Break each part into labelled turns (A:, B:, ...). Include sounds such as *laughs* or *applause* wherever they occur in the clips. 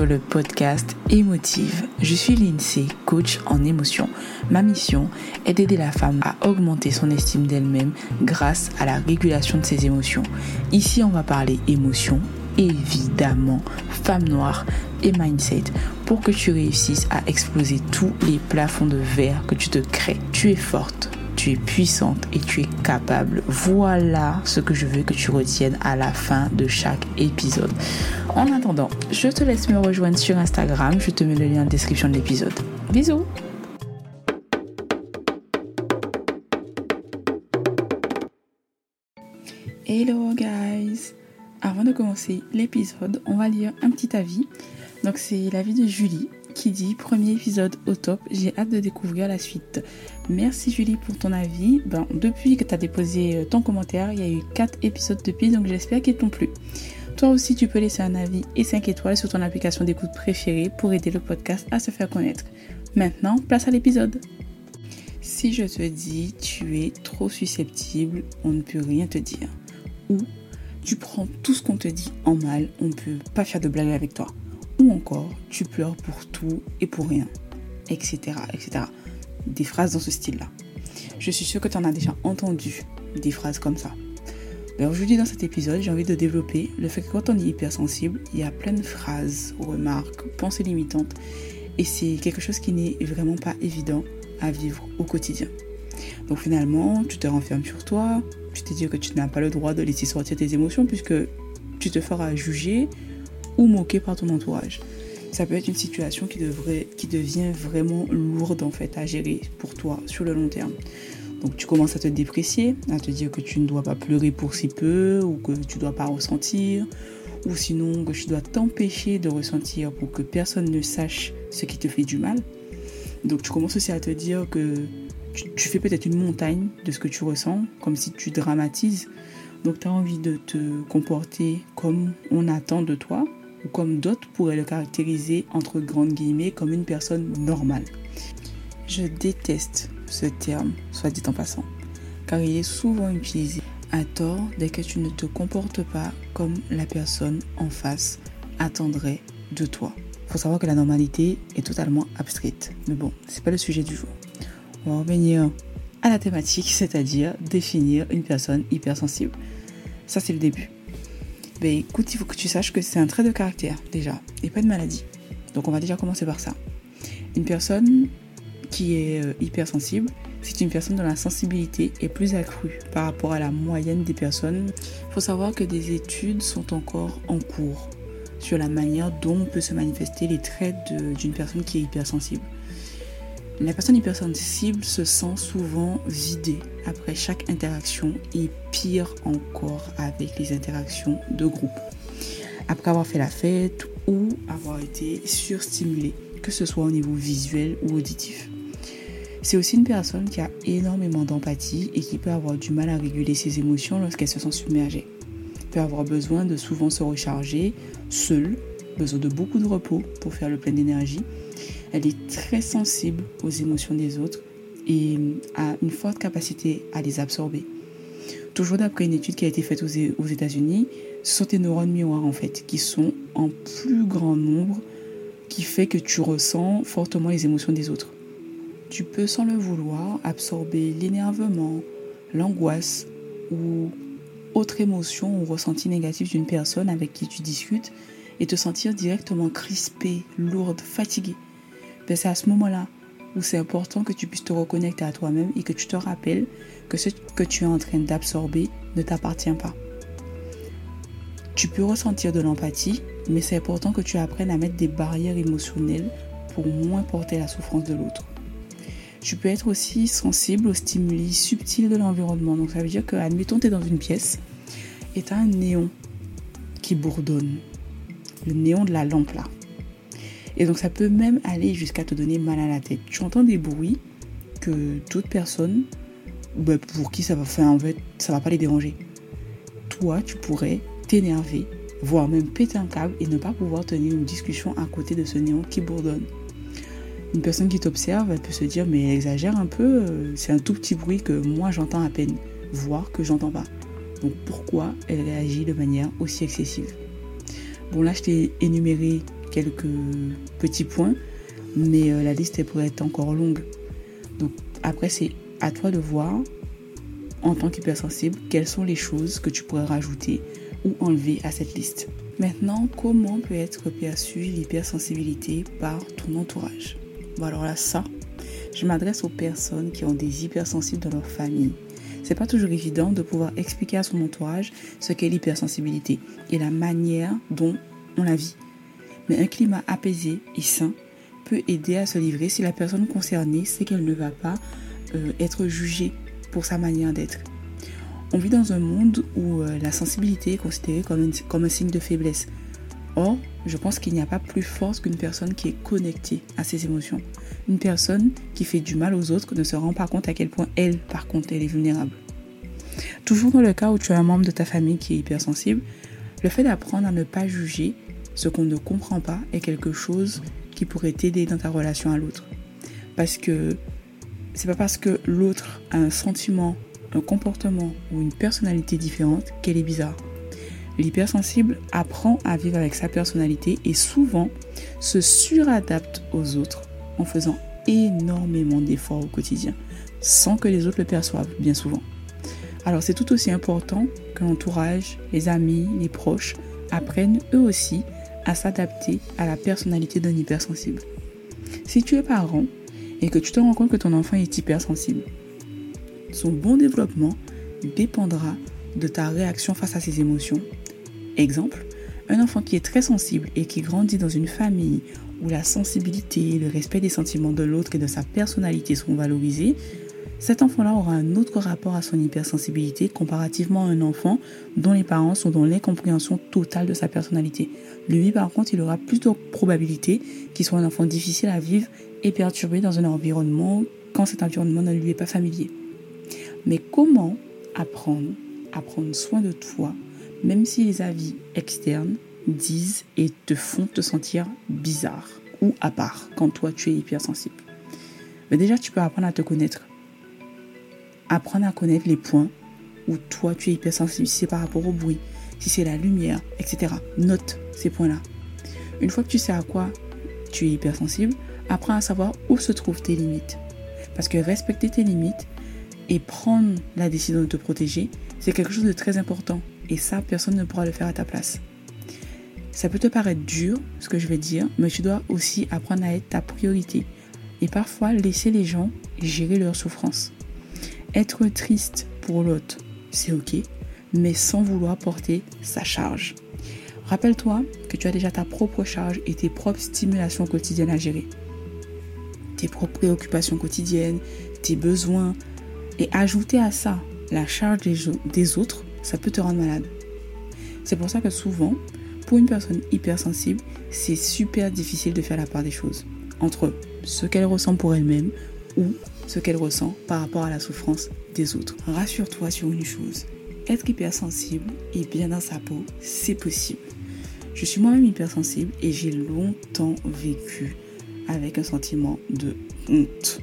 A: sur le podcast Émotive. Je suis Lindsay, coach en émotion. Ma mission est d'aider la femme à augmenter son estime d'elle-même grâce à la régulation de ses émotions. Ici, on va parler émotion, évidemment, femme noire et mindset pour que tu réussisses à exploser tous les plafonds de verre que tu te crées. Tu es forte tu es puissante et tu es capable. Voilà ce que je veux que tu retiennes à la fin de chaque épisode. En attendant, je te laisse me rejoindre sur Instagram. Je te mets le lien en description de l'épisode. Bisous Hello guys Avant de commencer l'épisode, on va lire un petit avis. Donc c'est l'avis de Julie qui dit premier épisode au top, j'ai hâte de découvrir la suite. Merci Julie pour ton avis. Ben, depuis que tu as déposé euh, ton commentaire, il y a eu 4 épisodes depuis, donc j'espère qu'ils t'ont plu. Toi aussi, tu peux laisser un avis et 5 étoiles sur ton application d'écoute préférée pour aider le podcast à se faire connaître. Maintenant, place à l'épisode. Si je te dis tu es trop susceptible, on ne peut rien te dire. Ou tu prends tout ce qu'on te dit en mal, on ne peut pas faire de blague avec toi. Ou encore, tu pleures pour tout et pour rien, etc. etc. Des phrases dans ce style-là. Je suis sûre que tu en as déjà entendu des phrases comme ça. Alors aujourd'hui dans cet épisode, j'ai envie de développer le fait que quand on est hypersensible, il y a plein de phrases, remarques, pensées limitantes. Et c'est quelque chose qui n'est vraiment pas évident à vivre au quotidien. Donc finalement, tu te renfermes sur toi, tu te dis que tu n'as pas le droit de laisser sortir tes émotions puisque tu te feras juger, ou moqué par ton entourage. Ça peut être une situation qui, devrait, qui devient vraiment lourde en fait à gérer pour toi sur le long terme. Donc tu commences à te déprécier, à te dire que tu ne dois pas pleurer pour si peu ou que tu ne dois pas ressentir ou sinon que tu dois t'empêcher de ressentir pour que personne ne sache ce qui te fait du mal. Donc tu commences aussi à te dire que tu, tu fais peut-être une montagne de ce que tu ressens, comme si tu dramatises. Donc tu as envie de te comporter comme on attend de toi, ou comme d'autres pourraient le caractériser entre grandes guillemets comme une personne normale. Je déteste ce terme, soit dit en passant, car il est souvent utilisé à tort dès que tu ne te comportes pas comme la personne en face attendrait de toi. Faut savoir que la normalité est totalement abstraite. Mais bon, c'est pas le sujet du jour. On va revenir à la thématique, c'est-à-dire définir une personne hypersensible. Ça, c'est le début. Ben écoute, il faut que tu saches que c'est un trait de caractère déjà, et pas de maladie. Donc on va déjà commencer par ça. Une personne qui est euh, hypersensible, c'est une personne dont la sensibilité est plus accrue par rapport à la moyenne des personnes. Il faut savoir que des études sont encore en cours sur la manière dont peut se manifester les traits d'une personne qui est hypersensible. La personne hypersensible se sent souvent vidée après chaque interaction et pire encore avec les interactions de groupe. Après avoir fait la fête ou avoir été surstimulée, que ce soit au niveau visuel ou auditif. C'est aussi une personne qui a énormément d'empathie et qui peut avoir du mal à réguler ses émotions lorsqu'elle se sent submergée. Peut avoir besoin de souvent se recharger seule, besoin de beaucoup de repos pour faire le plein d'énergie elle est très sensible aux émotions des autres et a une forte capacité à les absorber. Toujours d'après une étude qui a été faite aux États-Unis, ce sont tes neurones miroirs en fait qui sont en plus grand nombre qui fait que tu ressens fortement les émotions des autres. Tu peux sans le vouloir absorber l'énervement, l'angoisse ou autre émotion ou ressenti négatif d'une personne avec qui tu discutes et te sentir directement crispé, lourde, fatigué c'est à ce moment-là où c'est important que tu puisses te reconnecter à toi-même et que tu te rappelles que ce que tu es en train d'absorber ne t'appartient pas. Tu peux ressentir de l'empathie, mais c'est important que tu apprennes à mettre des barrières émotionnelles pour moins porter la souffrance de l'autre. Tu peux être aussi sensible aux stimuli subtils de l'environnement. Donc ça veut dire que, admettons, tu es dans une pièce et tu as un néon qui bourdonne. Le néon de la lampe là. Et donc ça peut même aller jusqu'à te donner mal à la tête. Tu entends des bruits que d'autres personnes, bah, pour qui ça va faire en fait, ça va pas les déranger. Toi, tu pourrais t'énerver, voire même péter un câble et ne pas pouvoir tenir une discussion à côté de ce néon qui bourdonne. Une personne qui t'observe, elle peut se dire mais elle exagère un peu, euh, c'est un tout petit bruit que moi j'entends à peine, voire que j'entends pas. Donc pourquoi elle réagit de manière aussi excessive? Bon là je t'ai énuméré quelques petits points, mais euh, la liste pourrait être encore longue. Donc après, c'est à toi de voir, en tant qu'hypersensible, quelles sont les choses que tu pourrais rajouter ou enlever à cette liste. Maintenant, comment peut être perçue l'hypersensibilité par ton entourage? Bon alors là, ça, je m'adresse aux personnes qui ont des hypersensibles dans leur famille. C'est pas toujours évident de pouvoir expliquer à son entourage ce qu'est l'hypersensibilité et la manière dont on la vit. Mais un climat apaisé et sain peut aider à se livrer si la personne concernée sait qu'elle ne va pas euh, être jugée pour sa manière d'être. On vit dans un monde où euh, la sensibilité est considérée comme, un signe de faiblesse. Or, je pense qu'il n'y a pas plus force qu'une personne qui est connectée à ses émotions. Une personne qui fait du mal aux autres ne se rend pas compte à quel point elle, par contre, elle est vulnérable. Toujours dans le cas où tu as un membre de ta famille qui est hypersensible, le fait d'apprendre à ne pas juger ce qu'on ne comprend pas est quelque chose qui pourrait t'aider dans ta relation à l'autre. Parce que c'est pas parce que l'autre a un sentiment, un comportement ou une personnalité différente qu'elle est bizarre. L'hypersensible apprend à vivre avec sa personnalité et souvent se suradapte aux autres en faisant énormément d'efforts au quotidien, sans que les autres le perçoivent bien souvent. Alors c'est tout aussi important que l'entourage, les amis, les proches apprennent eux aussi à s'adapter à la personnalité d'un hypersensible. Si tu es parent et que tu te rends compte que ton enfant est hypersensible, son bon développement dépendra de ta réaction face à ses émotions. Exemple, un enfant qui est très sensible et qui grandit dans une famille où la sensibilité, le respect des sentiments de l'autre et de sa personnalité sont valorisés, cet enfant-là aura un autre rapport à son hypersensibilité comparativement à un enfant dont les parents sont dans l'incompréhension totale de sa personnalité. Lui, par contre, il aura plus de probabilité qu'il soit un enfant difficile à vivre et perturbé dans un environnement quand cet environnement ne lui est pas familier. Mais comment apprendre à prendre soin de toi, même si les avis externes disent et te font te sentir bizarre ou à part quand toi tu es hypersensible? Mais déjà, tu peux apprendre à te connaître. Apprendre à connaître les points où toi tu es hypersensible, si c'est par rapport au bruit, si c'est la lumière, etc. Note ces points-là. Une fois que tu sais à quoi tu es hypersensible, apprends à savoir où se trouvent tes limites. Parce que respecter tes limites et prendre la décision de te protéger, c'est quelque chose de très important. Et ça, personne ne pourra le faire à ta place. Ça peut te paraître dur, ce que je vais dire, mais tu dois aussi apprendre à être ta priorité. Et parfois, laisser les gens gérer leur souffrance. Être triste pour l'autre, c'est ok, mais sans vouloir porter sa charge. Rappelle-toi que tu as déjà ta propre charge et tes propres stimulations quotidiennes à gérer. Tes propres préoccupations quotidiennes, tes besoins. Et ajouter à ça la charge des, autres, ça peut te rendre malade. C'est pour ça que souvent, pour une personne hypersensible, c'est super difficile de faire la part des choses entre ce qu'elle ressent pour elle-même ou ce qu'elle ressent par rapport à la souffrance des autres. Rassure-toi sur une chose, être hypersensible et bien dans sa peau, c'est possible. Je suis moi-même hypersensible et j'ai longtemps vécu avec un sentiment de honte.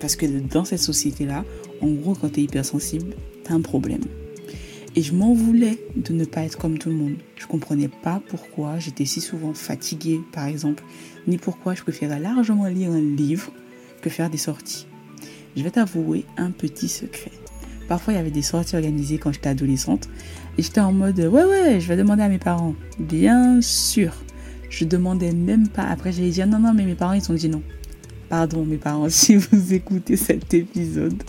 A: Parce que dans cette société-là, en gros, quand tu es hypersensible, tu as un problème. Et je m'en voulais de ne pas être comme tout le monde. Je comprenais pas pourquoi j'étais si souvent fatiguée, par exemple, ni pourquoi je préférais largement lire un livre que faire des sorties. Je vais t'avouer un petit secret. Parfois, il y avait des sorties organisées quand j'étais adolescente. Et j'étais en mode, ouais, ouais, je vais demander à mes parents. Bien sûr. Je demandais même pas. Après, j'allais dire, non, non, mais mes parents, ils ont dit non. Pardon, mes parents, *laughs* si vous écoutez cet épisode.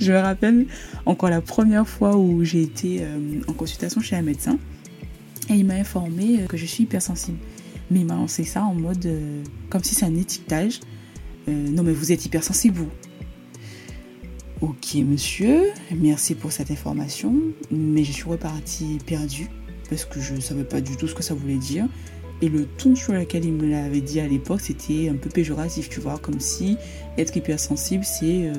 A: Je me rappelle encore la première fois où j'ai été euh, en consultation chez un médecin et il m'a informé euh, que je suis hypersensible. Mais il m'a lancé ça en mode euh, comme si c'est un étiquetage. non mais vous êtes hypersensible vous. Ok monsieur, merci pour cette information, mais je suis repartie perdue parce que je ne savais pas du tout ce que ça voulait dire. Et le ton sur lequel il me l'avait dit à l'époque, c'était un peu péjoratif, tu vois, comme si être hypersensible, c'est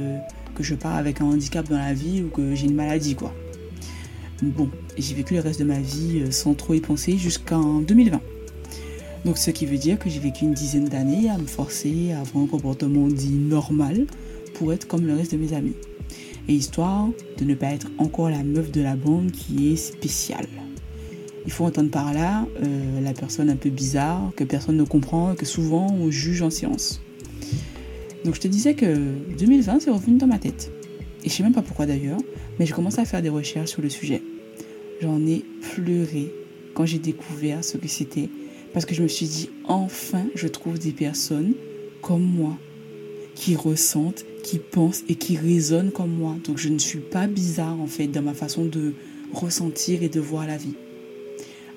A: que je pars avec un handicap dans la vie ou que j'ai une maladie, quoi. Bon, j'ai vécu le reste de ma vie euh, sans trop y penser jusqu'en 2020. Donc ce qui veut dire que j'ai vécu une dizaine d'années à me forcer à avoir un comportement dit normal pour être comme le reste de mes amis. Et histoire de ne pas être encore la meuf de la bande qui est spéciale. Il faut entendre par là euh, la personne un peu bizarre, que personne ne comprend, que souvent on juge en science. Donc je te disais que 2020 c'est revenu dans ma tête. Et je sais même pas pourquoi d'ailleurs, mais j'ai commencé à faire des recherches sur le sujet. J'en ai pleuré quand j'ai découvert ce que c'était, parce que je me suis dit, enfin, je trouve des personnes comme moi, qui ressentent, qui et qui raisonnent comme moi. Donc je ne suis pas bizarre en fait dans ma façon de ressentir et de voir la vie.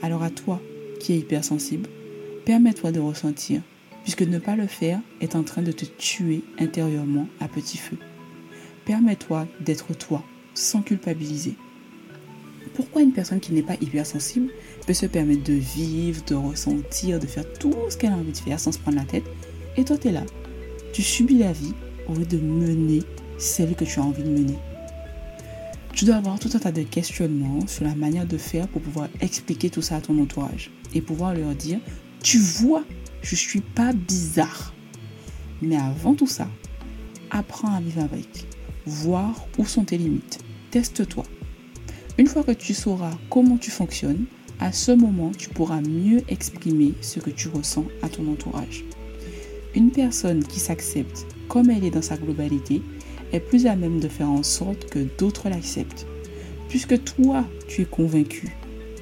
A: Alors à toi, qui es hypersensible, permets-toi de ressentir, puisque ne pas le faire est en train de te tuer intérieurement à petit feu. Permets-toi d'être toi, sans culpabiliser. Pourquoi une personne qui n'est pas hypersensible peut se permettre de vivre, de ressentir, de faire tout ce qu'elle a envie de faire sans se prendre la tête? Et toi, tu es là. Tu subis la vie lieu de mener celle que tu as envie de mener. Tu dois avoir tout un tas de questionnements sur la manière de faire pour pouvoir expliquer tout ça à ton entourage et pouvoir leur dire, tu vois, je suis pas bizarre. Mais avant tout ça, apprends à vivre avec, voir où sont tes limites, teste-toi. Une fois que tu sauras comment tu fonctionnes, à ce moment, tu pourras mieux exprimer ce que tu ressens à ton entourage. Une personne qui s'accepte comme elle est dans sa globalité est plus à même de faire en sorte que d'autres l'acceptent. Puisque toi, tu es convaincu,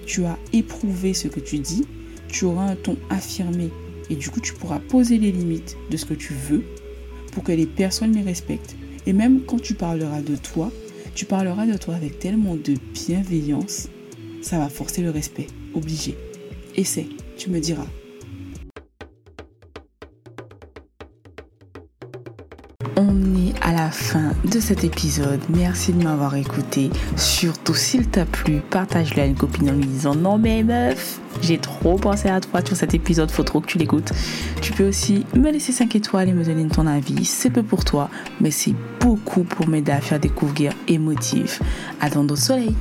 A: tu as éprouvé ce que tu dis, tu auras un ton affirmé et du coup tu pourras poser les limites de ce que tu veux pour que les personnes les respectent. Et même quand tu parleras de toi, tu parleras de toi avec tellement de bienveillance, ça va forcer le respect, obligé. Essaie, tu me diras. À la fin de cet épisode. Merci de m'avoir écouté. Surtout, s'il t'a plu, partage-le à une copine en lui disant Non, mais meuf, j'ai trop pensé à toi sur cet épisode, faut trop que tu l'écoutes. Tu peux aussi me laisser 5 étoiles et me donner ton avis. C'est peu pour toi, mais c'est beaucoup pour m'aider à faire découvrir émotif. À au soleil.